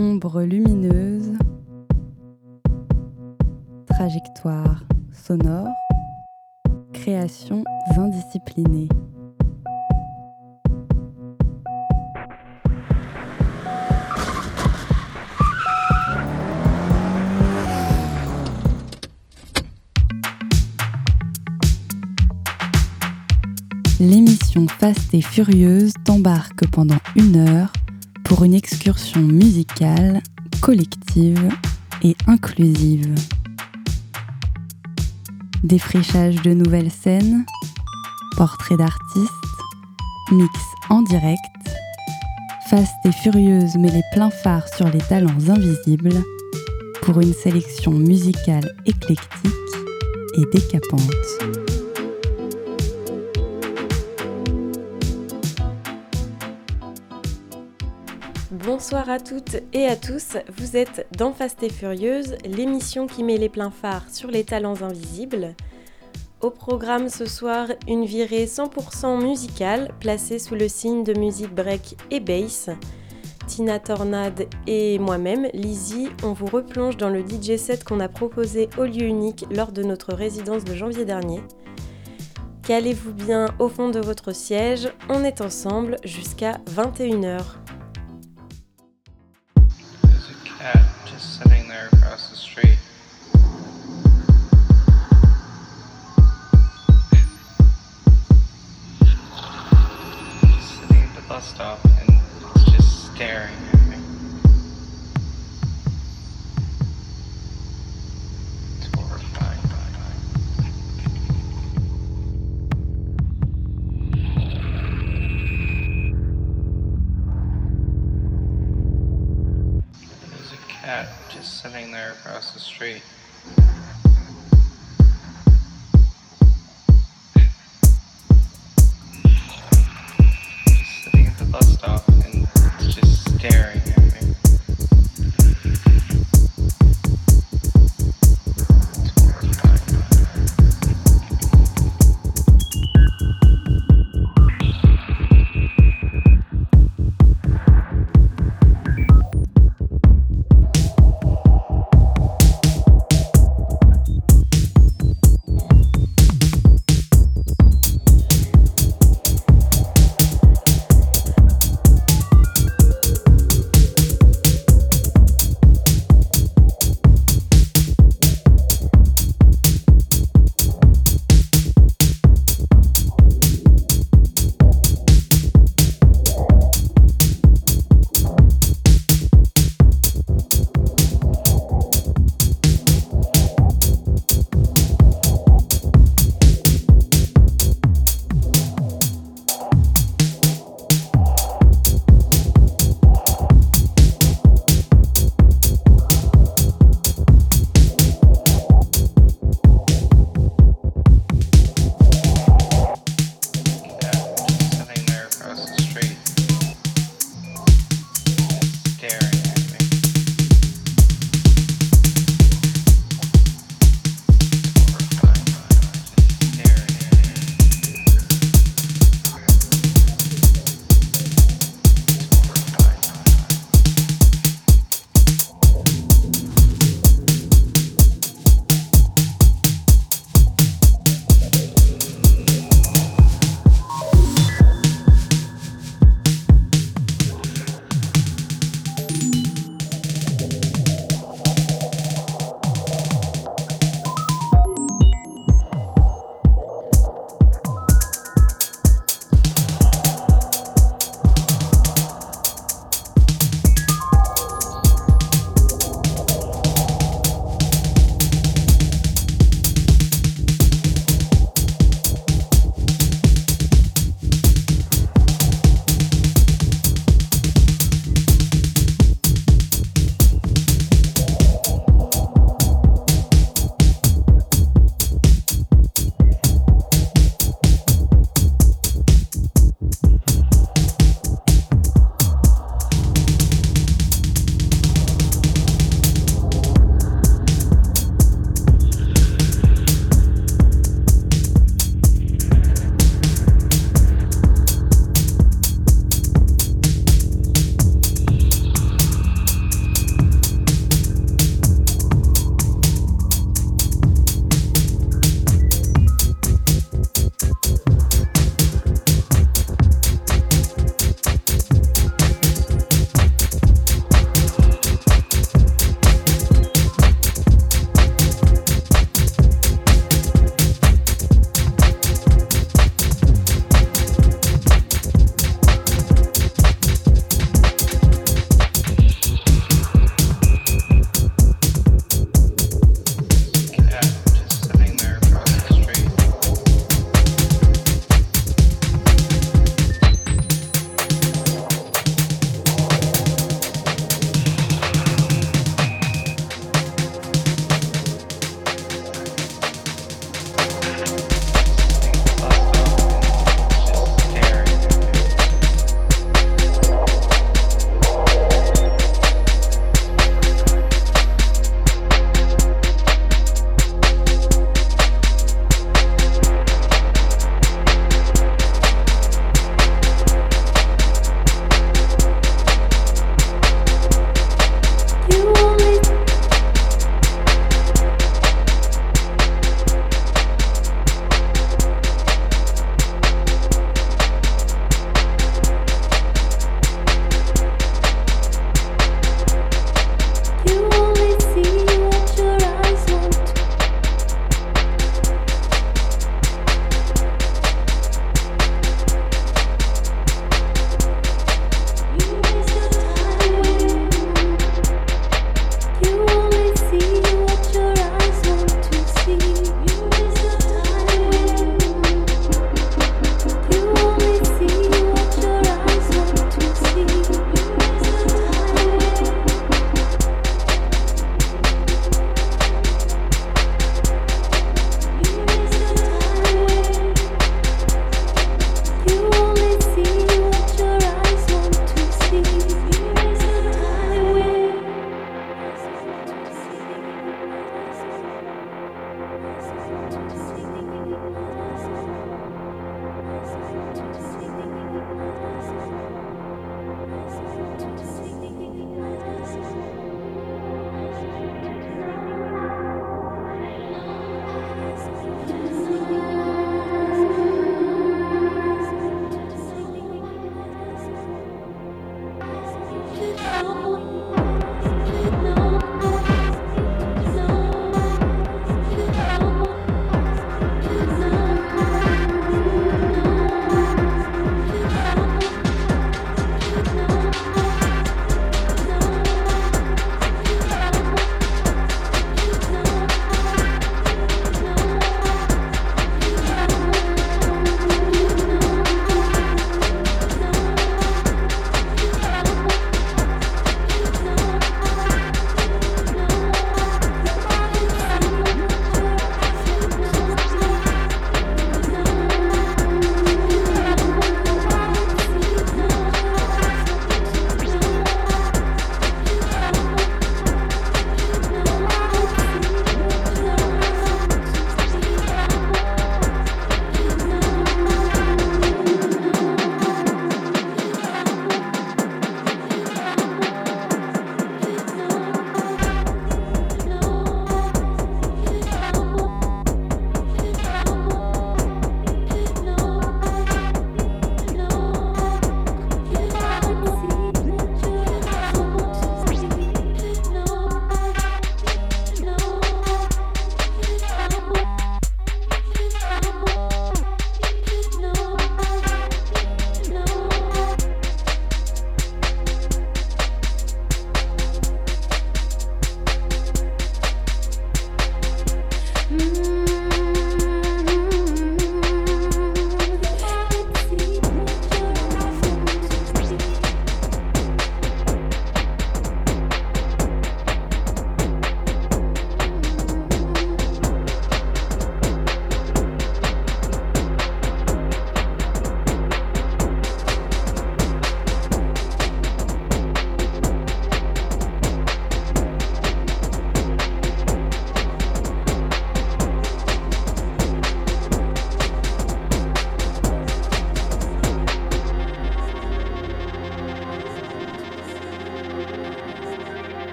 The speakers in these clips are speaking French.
Ombre lumineuse, trajectoire sonore, créations indisciplinées. L'émission Fast et Furieuse t'embarque pendant une heure pour une excursion musicale, collective et inclusive. Défrichage de nouvelles scènes, portraits d'artistes, mix en direct, Fast et Furieuse met les pleins phares sur les talents invisibles pour une sélection musicale éclectique et décapante. Bonsoir à toutes et à tous, vous êtes dans Fast et Furieuse, l'émission qui met les pleins phares sur les talents invisibles. Au programme ce soir, une virée 100% musicale placée sous le signe de musique break et bass. Tina Tornade et moi-même, Lizzie, on vous replonge dans le DJ set qu'on a proposé au lieu unique lors de notre résidence de janvier dernier. Calez-vous bien au fond de votre siège, on est ensemble jusqu'à 21h. Stop and just staring at me. It's horrifying. There's a cat just sitting there across the street.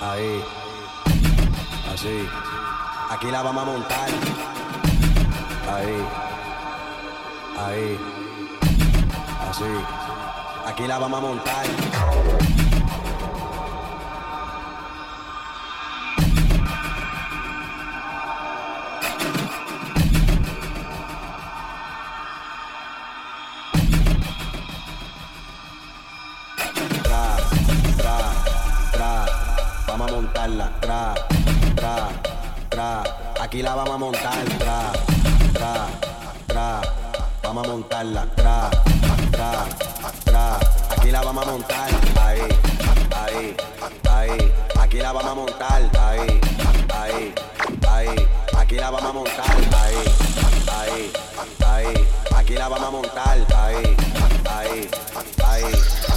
Ahí. Así. Aquí la vamos a montar. Ahí, ahí. Así. Aquí la vamos a montar. Montarla. Tra, tra, tra. Aquí la vamos a montar. Tra, tra, tra. Vamos a montarla. Tra, tra, tra. Aquí la vamos a montar. Ahí, ahí, ahí. Aquí la vamos a montar. Ahí, ahí, ahí. Aquí la vamos a montar. Ahí, ahí, ahí. Aquí la vamos a montar. Ahí, ahí, ahí.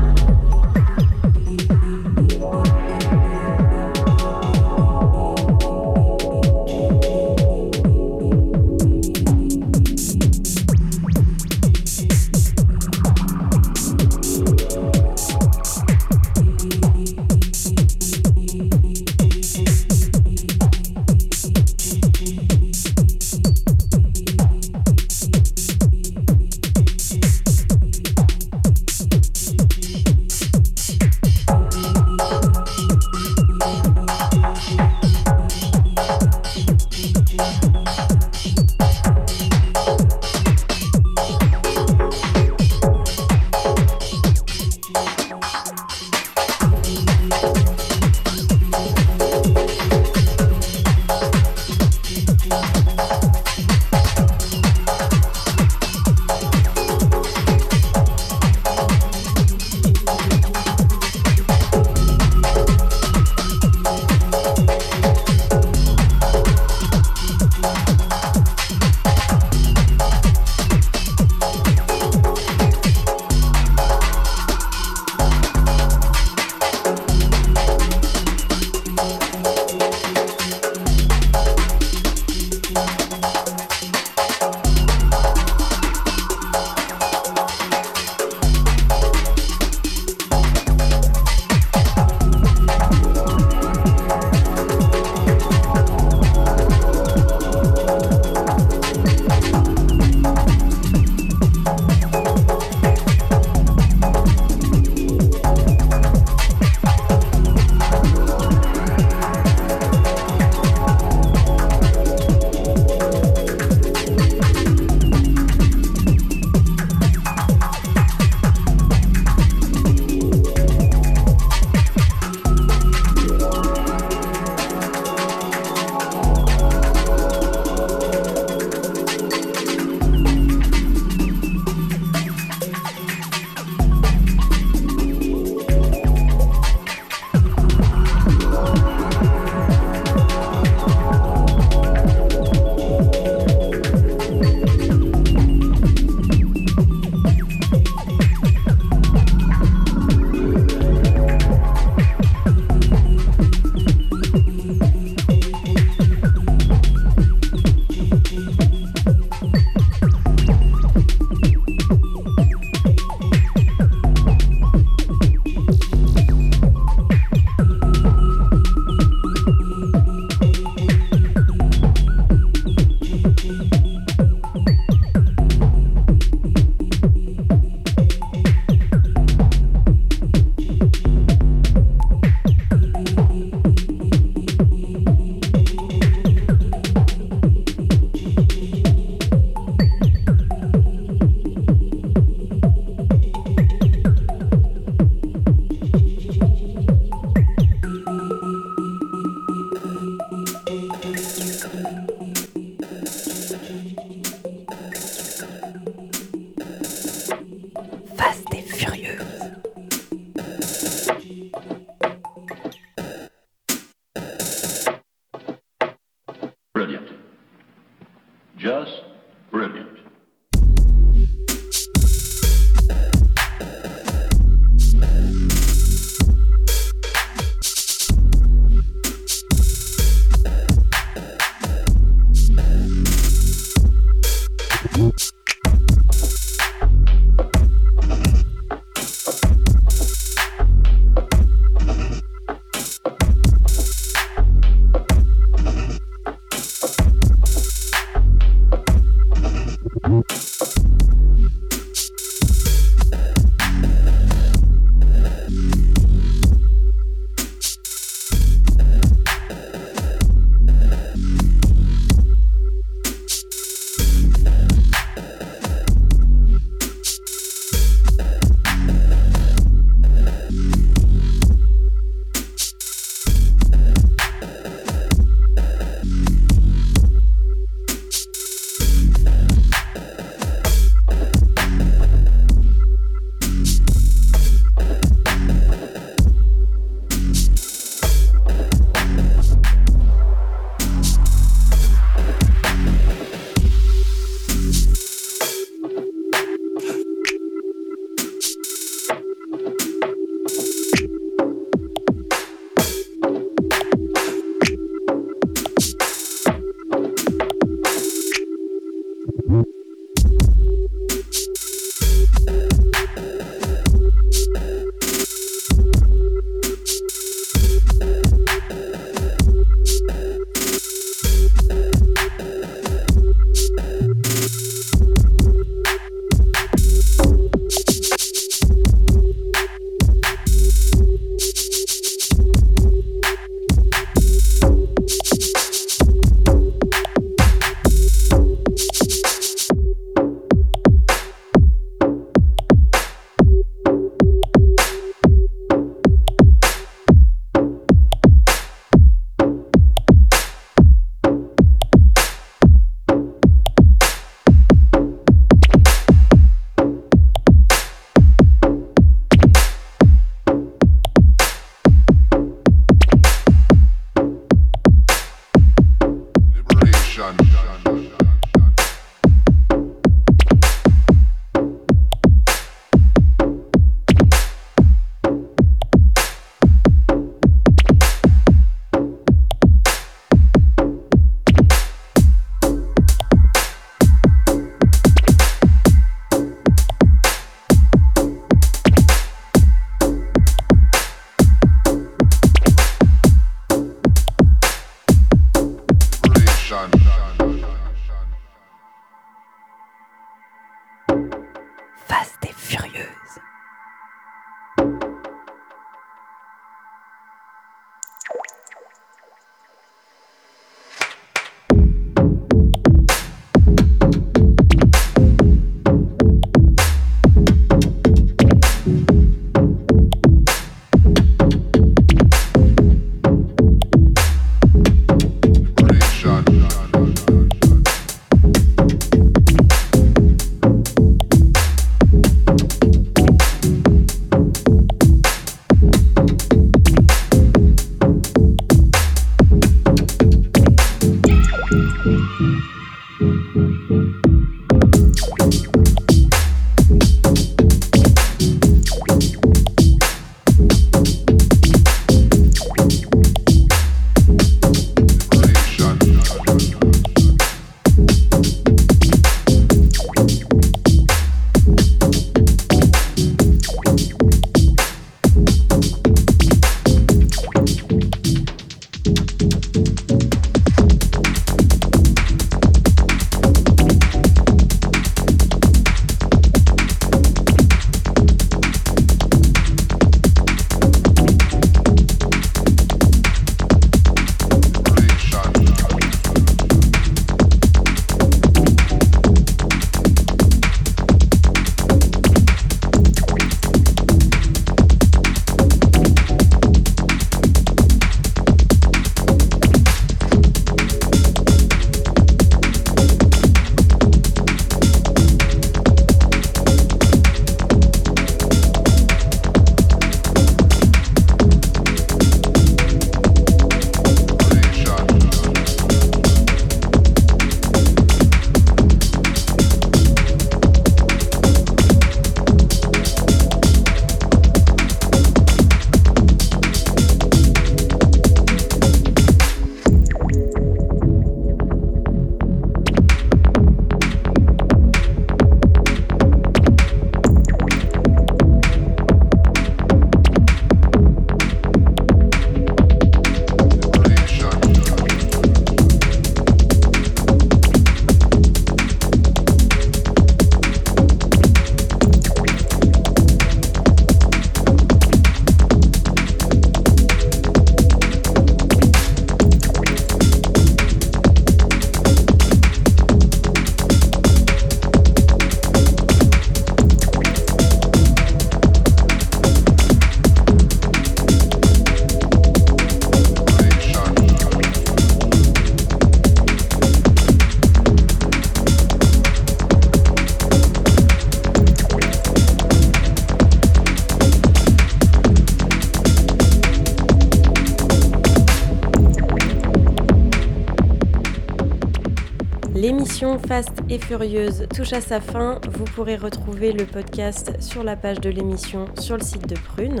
L'émission Fast et Furieuse touche à sa fin. Vous pourrez retrouver le podcast sur la page de l'émission sur le site de Prune.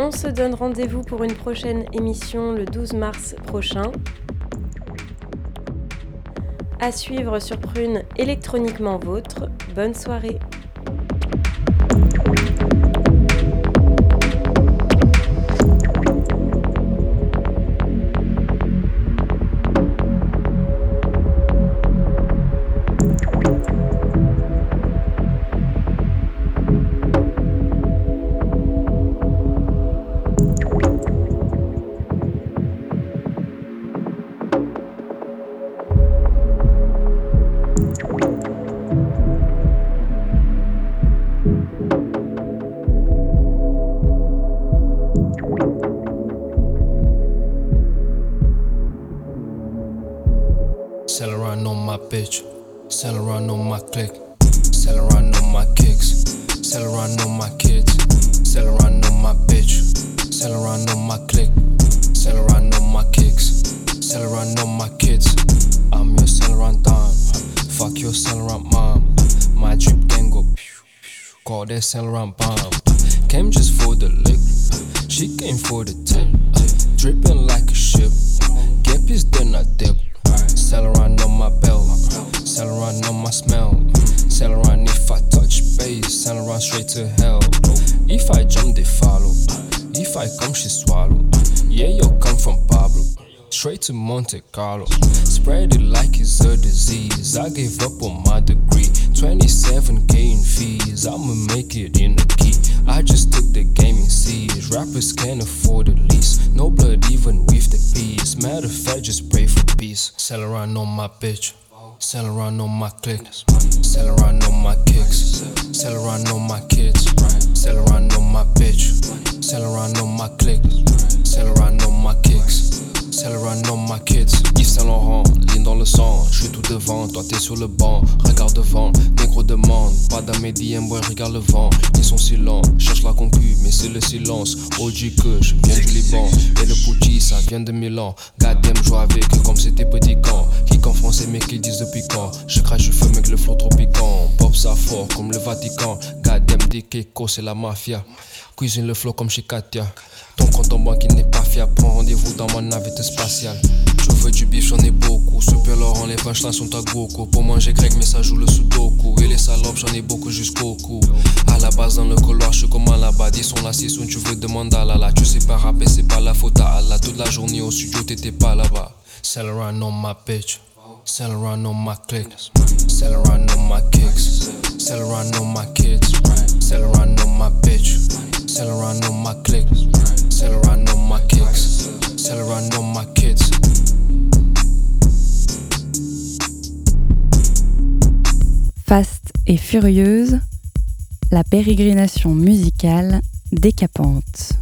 On se donne rendez-vous pour une prochaine émission le 12 mars prochain. À suivre sur Prune électroniquement vôtre. Bonne soirée. Call that Celeron bomb. Came just for the lick, she came for the tip, dripping like a ship. Get pissed then I dip. Celeron on my belt, Celeron on my smell. Celeron if I touch base, Celeron straight to hell. If I jump, they follow. If I come, she swallow. Yeah, yo, come from Pablo. Straight to Monte Carlo. Spread it like it's a disease. I gave up on my degree. 27k in fees. I'ma make it in the key. I just took the game in siege. Rappers can't afford the lease. No blood, even with the peace. Matter of fact, just pray for peace. Celeron on my bitch. Celeron on my click. Celeron on my kicks. Celeron on my kids. Celeron on my bitch. Celeron on my click. Celeron on my kicks. Celeron on my kids. Yves Saint Laurent, ligne dans le sang. Je suis tout devant, toi t'es sur le banc. Regarde devant, négro demande. Pas d'un DM, boy, regarde le vent. Ils sont silents, cherche la concu, mais c'est le silence. OG que je viens du Liban. Et le Pucci, ça vient de Milan. Goddamn, joue avec eux comme c'était petit camp. Kick en français, mais qu'ils disent depuis quand. Je crache, je feu, mec, le flot trop piquant. Pop ça fort comme le Vatican. Goddamn, des Keiko, c'est la mafia. Cuisine le flow comme chez Katia. Ton compte en banque n'est pas fiable. Prends rendez-vous dans ma navette spatiale. Je veux du bif, j'en ai beaucoup. Super Laurent, les punchlines sont à Goku. Pour manger grec, mais ça joue le sudoku. Et les salopes, j'en ai beaucoup jusqu'au cou. À la base, dans le couloir, je suis comme un là-bas. Ils sont là, si tu veux demander à la la. Tu sais pas rapper, c'est pas la faute à Allah. Toute la journée au studio, t'étais pas là-bas. Celeron on my bitch. Celeron on my click. Celeron on my kicks. Celeron on my kids. Celeron on my bitch. Celeron on my click. Celeron on my kicks. Celeron on my kids. Faste et furieuse, la pérégrination musicale décapante.